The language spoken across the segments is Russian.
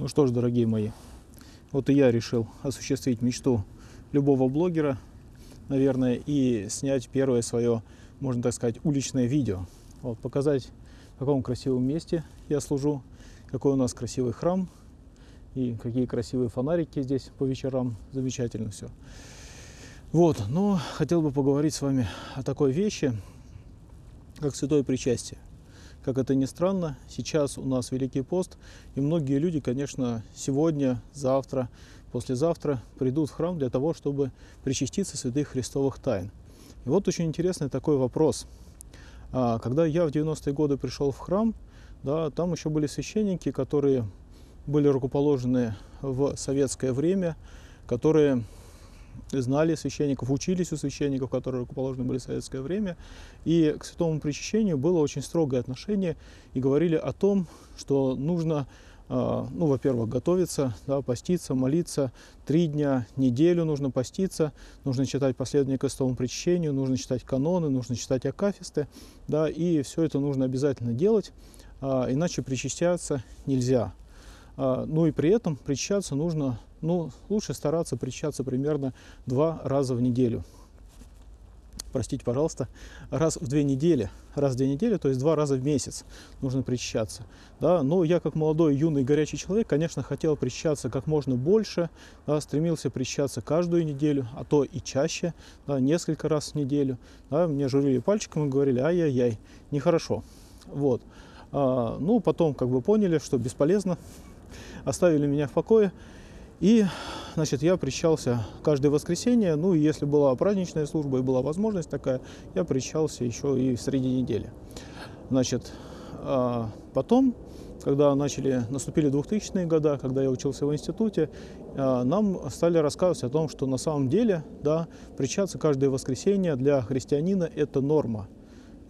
Ну что ж, дорогие мои, вот и я решил осуществить мечту любого блогера, наверное, и снять первое свое, можно так сказать, уличное видео. Вот, показать, в каком красивом месте я служу, какой у нас красивый храм и какие красивые фонарики здесь по вечерам. Замечательно все. Вот, но хотел бы поговорить с вами о такой вещи, как святое причастие. Как это ни странно, сейчас у нас Великий пост, и многие люди, конечно, сегодня, завтра, послезавтра придут в храм для того, чтобы причаститься святых христовых тайн. И вот очень интересный такой вопрос. А, когда я в 90-е годы пришел в храм, да, там еще были священники, которые были рукоположены в советское время, которые знали священников, учились у священников, которые рукоположены были в советское время. И к святому причащению было очень строгое отношение и говорили о том, что нужно, а, ну, во-первых, готовиться, да, поститься, молиться три дня, неделю нужно поститься, нужно читать последование к святому причащению, нужно читать каноны, нужно читать акафисты, да, и все это нужно обязательно делать, а, иначе причащаться нельзя. А, ну и при этом причащаться нужно ну, лучше стараться причащаться примерно два раза в неделю. Простите, пожалуйста, раз в две недели, раз в две недели, то есть два раза в месяц нужно причащаться. Да? Но я как молодой, юный, горячий человек, конечно, хотел причащаться как можно больше, да, стремился причащаться каждую неделю, а то и чаще, да, несколько раз в неделю. Да, мне журили пальчиком и говорили, ай-яй-яй, нехорошо. Вот. А, ну, потом как бы поняли, что бесполезно, оставили меня в покое. И, значит, я причащался каждое воскресенье, ну, и если была праздничная служба и была возможность такая, я причащался еще и в среди недели. Значит, а потом, когда начали, наступили 2000-е годы, когда я учился в институте, а, нам стали рассказывать о том, что на самом деле, да, причащаться каждое воскресенье для христианина – это норма –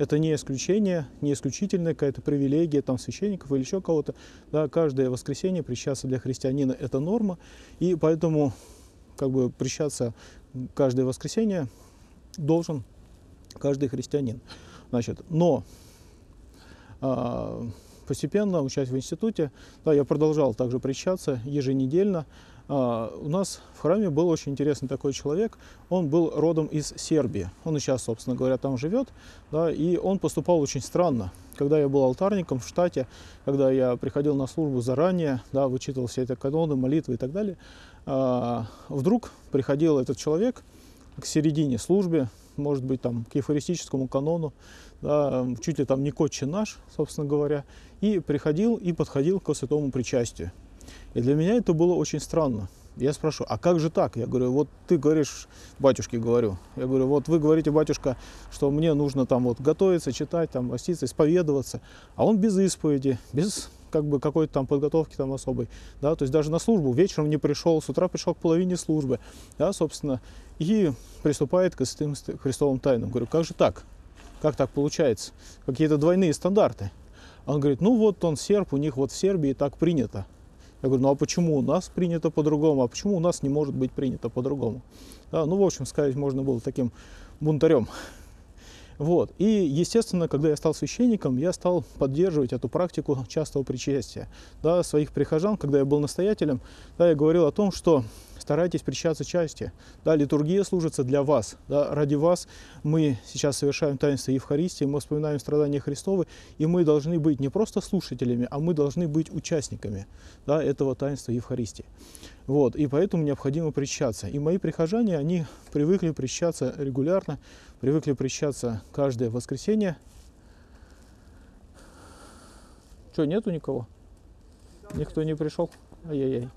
это не исключение, не исключительная какая-то привилегия там священников или еще кого-то. Да, каждое воскресенье причастаться для христианина – это норма, и поэтому как бы причастаться каждое воскресенье должен каждый христианин. Значит, но а, постепенно, учась в институте, да, я продолжал также причащаться еженедельно, у нас в храме был очень интересный такой человек. Он был родом из Сербии. Он сейчас, собственно говоря, там живет. Да, и он поступал очень странно. Когда я был алтарником в штате, когда я приходил на службу заранее, да, вычитывал все эти каноны, молитвы и так далее, а, вдруг приходил этот человек к середине службы, может быть, там, к ефористическому канону, да, чуть ли там не котче наш, собственно говоря, и приходил и подходил к святому причастию. И для меня это было очень странно. Я спрашиваю, а как же так? Я говорю, вот ты говоришь, батюшке говорю, я говорю, вот вы говорите, батюшка, что мне нужно там вот готовиться, читать, там, поститься, исповедоваться, а он без исповеди, без как бы какой-то там подготовки там особой, да, то есть даже на службу вечером не пришел, с утра пришел к половине службы, да, собственно, и приступает к святым Христовым тайнам. Говорю, как же так? Как так получается? Какие-то двойные стандарты. Он говорит, ну вот он серб, у них вот в Сербии так принято. Я говорю, ну а почему у нас принято по-другому, а почему у нас не может быть принято по-другому? Да, ну, в общем, сказать можно было таким бунтарем. Вот. И, естественно, когда я стал священником, я стал поддерживать эту практику частого причастия. Да, своих прихожан, когда я был настоятелем, да, я говорил о том, что старайтесь причащаться части. Да, литургия служится для вас. Да, ради вас мы сейчас совершаем таинство Евхаристии, мы вспоминаем страдания Христовы, и мы должны быть не просто слушателями, а мы должны быть участниками да, этого таинства Евхаристии. Вот, и поэтому необходимо причащаться. И мои прихожане, они привыкли причащаться регулярно, привыкли причащаться каждое воскресенье. Что, нету никого? Никто не пришел? Ай-яй-яй.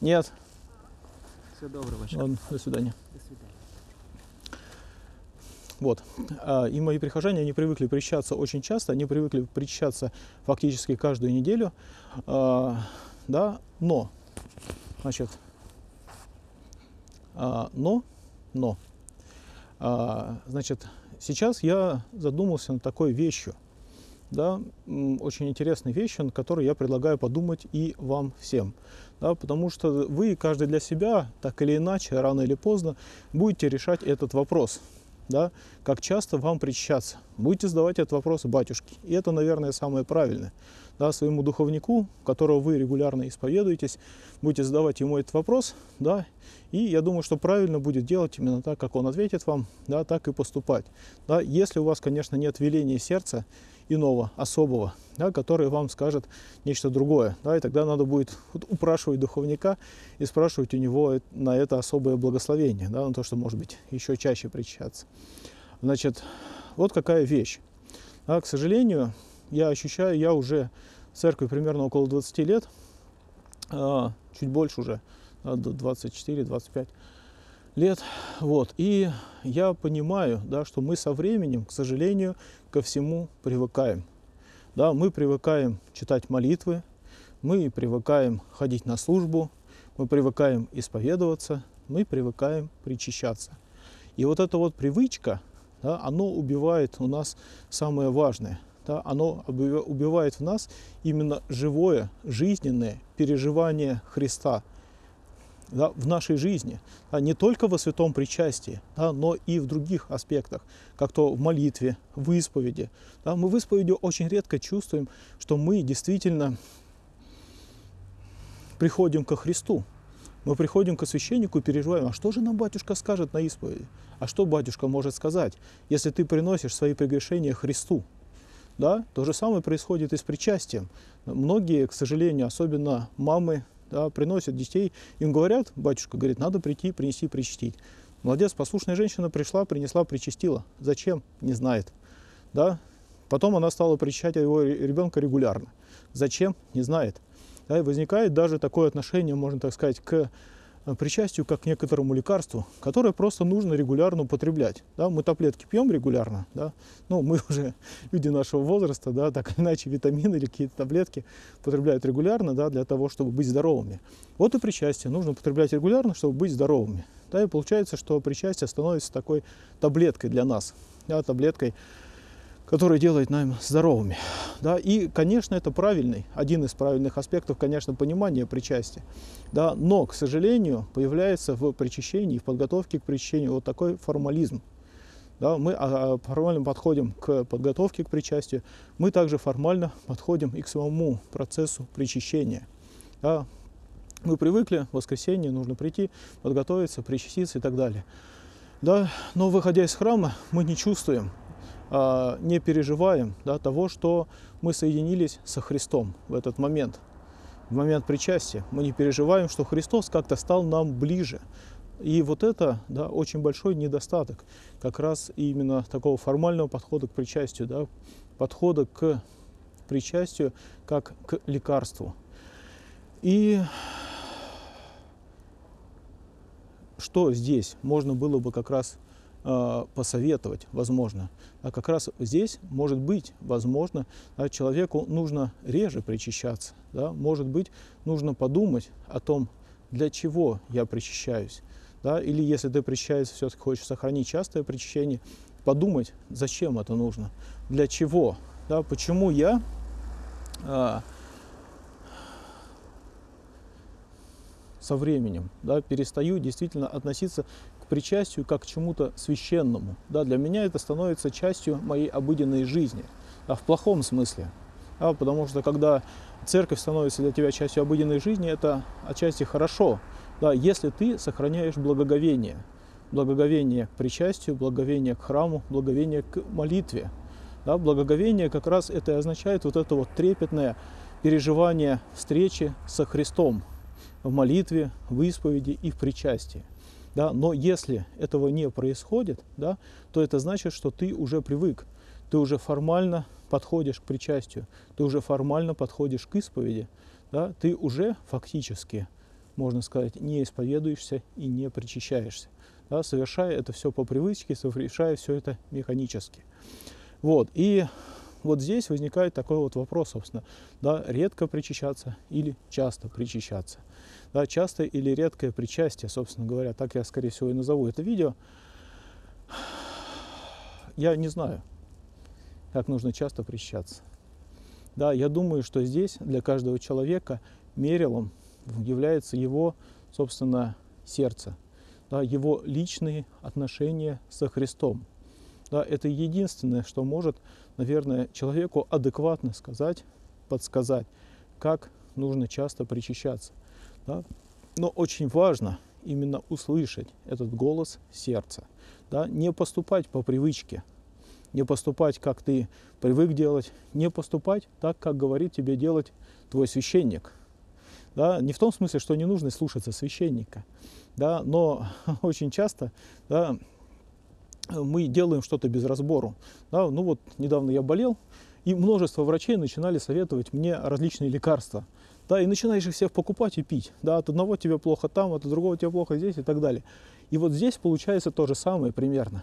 Нет. Всего доброго. Ладно, до свидания. До свидания. Вот. А, И мои прихожане, они привыкли причащаться очень часто, они привыкли причащаться фактически каждую неделю. А, Да, но, значит, а, но, но, значит, сейчас я задумался над такой вещью, да, очень интересной вещью, над которой я предлагаю подумать и вам всем. Да, потому что вы, каждый для себя, так или иначе, рано или поздно, будете решать этот вопрос. да, как часто вам причащаться. Будете задавать этот вопрос батюшке. И это, наверное, самое правильное. Да, своему духовнику, которого вы регулярно исповедуетесь, будете задавать ему этот вопрос, да, и я думаю, что правильно будет делать именно так, как он ответит вам, да, так и поступать. Да, если у вас, конечно, нет веления сердца иного, особого, да, который вам скажет нечто другое, да, и тогда надо будет упрашивать духовника и спрашивать у него на это особое благословение, да, на то, что, может быть, еще чаще причащаться. Значит, вот какая вещь. А, к сожалению, я ощущаю, я уже в церкви примерно около 20 лет, а, чуть больше уже, да, 24-25 лет. Вот. И я понимаю, да, что мы со временем, к сожалению, ко всему привыкаем. Да, мы привыкаем читать молитвы, мы привыкаем ходить на службу, мы привыкаем исповедоваться, мы привыкаем причащаться. И вот эта вот привычка, да, оно убивает у нас самое важное. Да, оно убивает в нас именно живое, жизненное переживание Христа да, в нашей жизни. Да, не только во святом причастии, да, но и в других аспектах, как то в молитве, в исповеди. Да, мы в исповеди очень редко чувствуем, что мы действительно приходим ко Христу. Мы приходим к священнику и переживаем, а что же нам батюшка скажет на исповеди? А что батюшка может сказать, если ты приносишь свои прегрешения Христу? Да? То же самое происходит и с причастием. Многие, к сожалению, особенно мамы, да, приносят детей, им говорят, батюшка говорит, надо прийти, принести, причастить. Молодец, послушная женщина пришла, принесла, причастила. Зачем? Не знает. Да? Потом она стала причащать его ребенка регулярно. Зачем? Не знает. Да, и возникает даже такое отношение, можно так сказать, к причастию как к некоторому лекарству, которое просто нужно регулярно употреблять. Да, мы таблетки пьем регулярно, да, ну, мы уже люди нашего возраста, да, так или иначе витамины или какие-то таблетки потребляют регулярно, да, для того, чтобы быть здоровыми. Вот и причастие нужно употреблять регулярно, чтобы быть здоровыми. Да, и получается, что причастие становится такой таблеткой для нас, да, таблеткой, который делает нам здоровыми. Да? И, конечно, это правильный, один из правильных аспектов, конечно, понимания причастия. Да? Но, к сожалению, появляется в причащении, в подготовке к причащению вот такой формализм. Да? Мы а, а, формально подходим к подготовке к причастию, мы также формально подходим и к самому процессу причащения. Да? Мы привыкли, в воскресенье нужно прийти, подготовиться, причаститься и так далее. Да? Но выходя из храма, мы не чувствуем не переживаем да, того, что мы соединились со Христом в этот момент, в момент причастия. Мы не переживаем, что Христос как-то стал нам ближе. И вот это да, очень большой недостаток как раз именно такого формального подхода к причастию, да, подхода к причастию как к лекарству. И что здесь можно было бы как раз посоветовать, возможно. А как раз здесь, может быть, возможно, да, человеку нужно реже причащаться. Да? Может быть, нужно подумать о том, для чего я причащаюсь. Да? Или если ты причащаешься, все-таки хочешь сохранить частое причащение, подумать, зачем это нужно, для чего, да? почему я а, со временем да, перестаю действительно относиться причастию как к чему-то священному. Да, для меня это становится частью моей обыденной жизни, а в плохом смысле. Да, потому что когда церковь становится для тебя частью обыденной жизни, это отчасти хорошо, да, если ты сохраняешь благоговение. Благоговение к причастию, благоговение к храму, благоговение к молитве. Да, благоговение как раз это и означает вот это вот трепетное переживание встречи со Христом в молитве, в исповеди и в причастии. Да? Но если этого не происходит, да, то это значит, что ты уже привык, ты уже формально подходишь к причастию, ты уже формально подходишь к исповеди, да, ты уже фактически, можно сказать, не исповедуешься и не причащаешься, да, совершая это все по привычке, совершая все это механически. Вот, и вот здесь возникает такой вот вопрос, собственно, да, редко причащаться или часто причащаться. Да, частое или редкое причастие, собственно говоря, так я, скорее всего, и назову это видео. Я не знаю, как нужно часто причащаться. Да, я думаю, что здесь для каждого человека мерилом является его, собственно, сердце, да, его личные отношения со Христом – Да, это единственное, что может, наверное, человеку адекватно сказать, подсказать, как нужно часто причащаться. Да? Но очень важно именно услышать этот голос сердца. Да? Не поступать по привычке, не поступать, как ты привык делать, не поступать так, как говорит тебе делать твой священник. Да? Не в том смысле, что не нужно слушаться священника, да? но очень часто да, мы делаем что-то без разбору. Да? Ну вот недавно я болел, и множество врачей начинали советовать мне различные лекарства. Да, и начинаешь их всех покупать и пить. Да, от одного тебе плохо там, от другого тебе плохо здесь и так далее. И вот здесь получается то же самое примерно.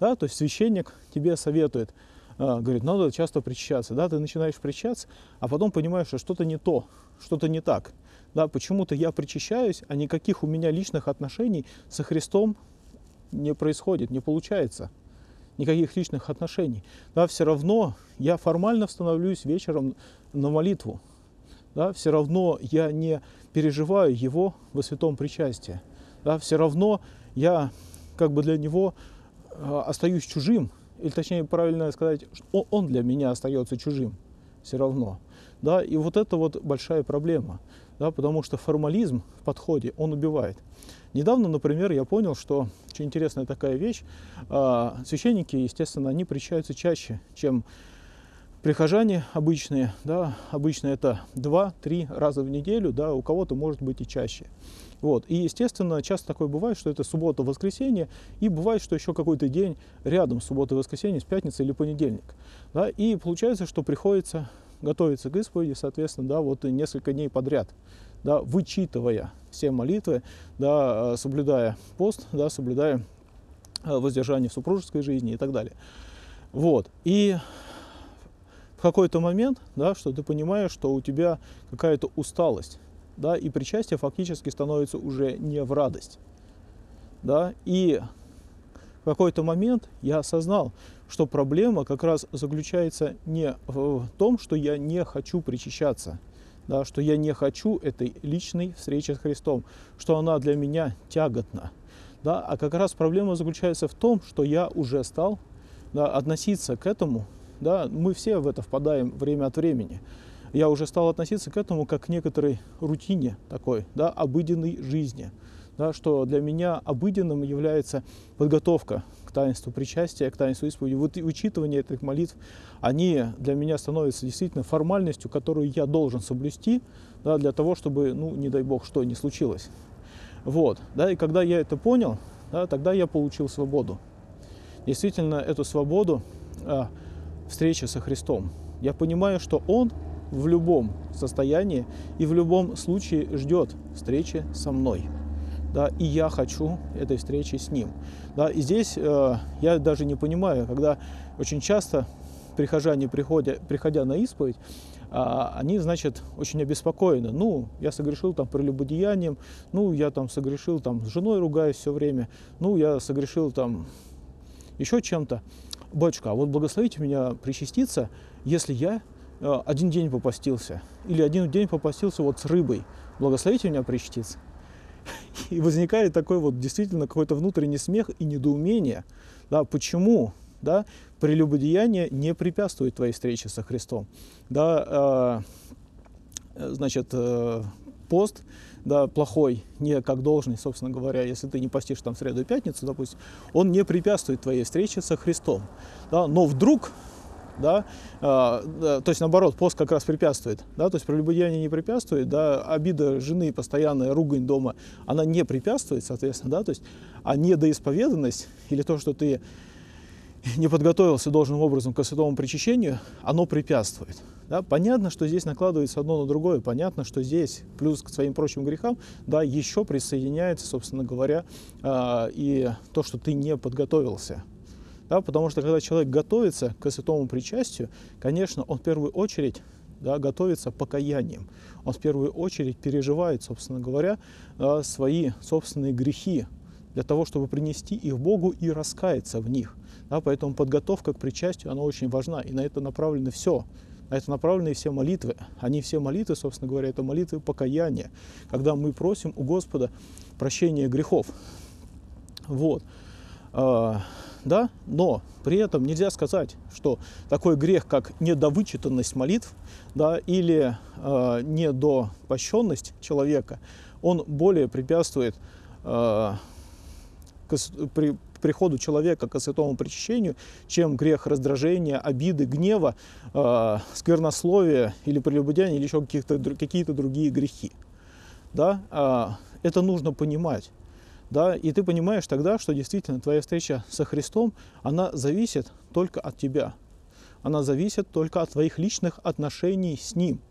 Да, то есть священник тебе советует, э, говорит, надо часто причащаться. Да, ты начинаешь причащаться, а потом понимаешь, что что-то не то, что-то не так. Да, почему-то я причащаюсь, а никаких у меня личных отношений со Христом не происходит, не получается. Никаких личных отношений. Да, все равно я формально становлюсь вечером на молитву. Да, все равно я не переживаю его во святом причастии. Да, все равно я как бы для него э, остаюсь чужим, или точнее правильно сказать, что он для меня остается чужим все равно. Да, и вот это вот большая проблема, да, потому что формализм в подходе, он убивает. Недавно, например, я понял, что очень интересная такая вещь, э, священники, естественно, они причащаются чаще, чем прихожане обычные, да, обычно это 2-3 раза в неделю, да, у кого-то может быть и чаще. Вот. И, естественно, часто такое бывает, что это суббота, воскресенье, и бывает, что еще какой-то день рядом суббота, воскресенье, с пятницы или понедельник. Да, и получается, что приходится готовиться к исповеди, соответственно, да, вот несколько дней подряд, да, вычитывая все молитвы, да, соблюдая пост, да, соблюдая э, воздержание в супружеской жизни и так далее. Вот. И в какой-то момент, да, что ты понимаешь, что у тебя какая-то усталость, да, и причастие фактически становится уже не в радость, да, и в какой-то момент я осознал, что проблема как раз заключается не в том, что я не хочу причащаться, да, что я не хочу этой личной встречи с Христом, что она для меня тяготна, да, а как раз проблема заключается в том, что я уже стал да, относиться к этому да, мы все в это впадаем время от времени. Я уже стал относиться к этому как к некоторой рутине такой, да, обыденной жизни. Да, что для меня обыденным является подготовка к таинству причастия, к таинству исповеди. Вот учитывание этих молитв, они для меня становятся действительно формальностью, которую я должен соблюсти, да, для того, чтобы, ну, не дай бог, что не случилось. Вот, да, и когда я это понял, да, тогда я получил свободу. Действительно, эту свободу а, встреча со Христом. Я понимаю, что Он в любом состоянии и в любом случае ждет встречи со мной. Да, и я хочу этой встречи с Ним. Да, и здесь э, я даже не понимаю, когда очень часто прихожане, приходя, приходя на исповедь, э, они, значит, очень обеспокоены. Ну, я согрешил там прелюбодеянием, ну, я там согрешил там с женой ругаюсь все время, ну, я согрешил там еще чем-то батюшка, а вот благословите меня причаститься, если я э, один день попастился, или один день попастился вот с рыбой, благословите меня причаститься. И возникает такой вот действительно какой-то внутренний смех и недоумение, да, почему, да, прелюбодеяние не препятствует твоей встрече со Христом, да, э, значит, э, пост, да, плохой, не как должный, собственно говоря, если ты не постишь там среду и пятницу, допустим, он не препятствует твоей встрече со Христом. Да, но вдруг да, э, то есть наоборот, пост как раз препятствует, да, то есть прелюбодеяние не препятствует, да, обида жены, постоянная ругань дома, она не препятствует, соответственно, да, то есть, а недоисповеданность или то, что ты не подготовился должным образом к святому причащению, оно препятствует. Да? Понятно, что здесь накладывается одно на другое, понятно, что здесь плюс к своим прочим грехам, да, еще присоединяется, собственно говоря, э, и то, что ты не подготовился. Да? Потому что когда человек готовится к святому причастию, конечно, он в первую очередь да, готовится покаянием. Он в первую очередь переживает, собственно говоря, э, свои собственные грехи для того, чтобы принести их Богу и раскаяться в них. Да, поэтому подготовка к причастию, она очень важна, и на это направлены все. На это направлены все молитвы. Они все молитвы, собственно говоря, это молитвы покаяния, когда мы просим у Господа прощения грехов. Вот. А, да, но при этом нельзя сказать, что такой грех, как недовычитанность молитв, да, или э, недопощенность человека, он более препятствует э, к, при, приходу человека к святому причащению, чем грех раздражения, обиды, гнева, э, сквернословия или прелюбодеяния или еще какие-то какие другие грехи. Да? Э, это нужно понимать да, и ты понимаешь тогда, что действительно твоя встреча со Христом, она зависит только от тебя. Она зависит только от твоих личных отношений с Ним.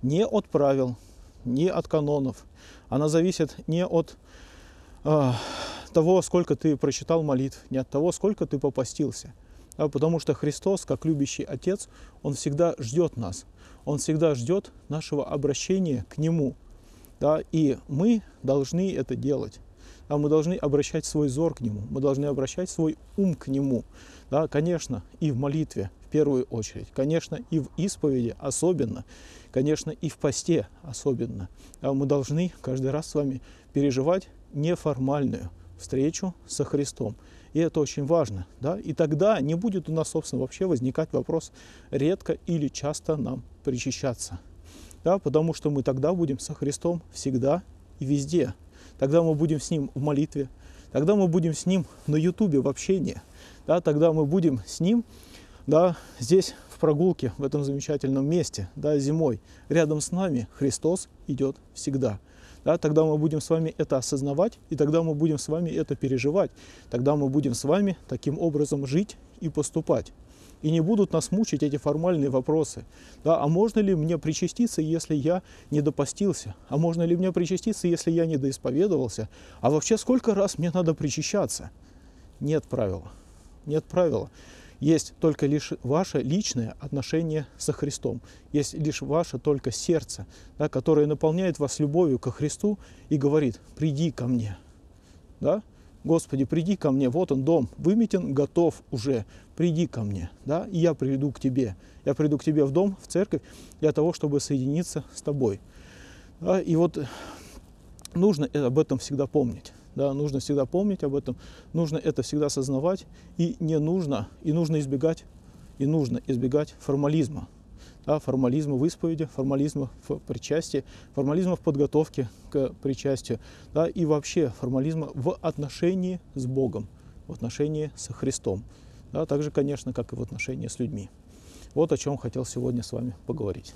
Не от правил, не от канонов. Она зависит не от э, того, сколько ты прочитал молитв, не от того, сколько ты попастился. Да, потому что Христос, как любящий Отец, Он всегда ждет нас. Он всегда ждет нашего обращения к Нему. Да, и мы должны это делать а мы должны обращать свой зор к Нему, мы должны обращать свой ум к Нему. Да, конечно, и в молитве в первую очередь, конечно, и в исповеди особенно, конечно, и в посте особенно. А мы должны каждый раз с вами переживать неформальную встречу со Христом. И это очень важно. Да? И тогда не будет у нас, собственно, вообще возникать вопрос, редко или часто нам причащаться. Да? Потому что мы тогда будем со Христом всегда и везде тогда мы будем с ним в молитве, тогда мы будем с ним на ютубе в общении, да, тогда мы будем с ним да, здесь в прогулке, в этом замечательном месте, да, зимой. Рядом с нами Христос идет всегда. Да, тогда мы будем с вами это осознавать, и тогда мы будем с вами это переживать. Тогда мы будем с вами таким образом жить и поступать и не будут нас мучить эти формальные вопросы. Да, а можно ли мне причаститься, если я не допостился? А можно ли мне причаститься, если я не доисповедовался? А вообще сколько раз мне надо причащаться? Нет правила. Нет правила. Есть только лишь ваше личное отношение со Христом. Есть лишь ваше только сердце, да, которое наполняет вас любовью ко Христу и говорит, приди ко мне. Да? Господи, приди ко мне, вот он дом, выметен, готов уже, приди ко мне, да, и я приду к тебе. Я приду к тебе в дом, в церковь, для того, чтобы соединиться с тобой. Да, и вот нужно об этом всегда помнить. Да, нужно всегда помнить об этом, нужно это всегда осознавать, и не нужно, и нужно избегать, и нужно избегать формализма да, формализма в исповеди, формализма в причастии, формализма в подготовке к причастию, да, и вообще формализма в отношении с Богом, в отношении со Христом, да, так же, конечно, как и в отношении с людьми. Вот о чем хотел сегодня с вами поговорить.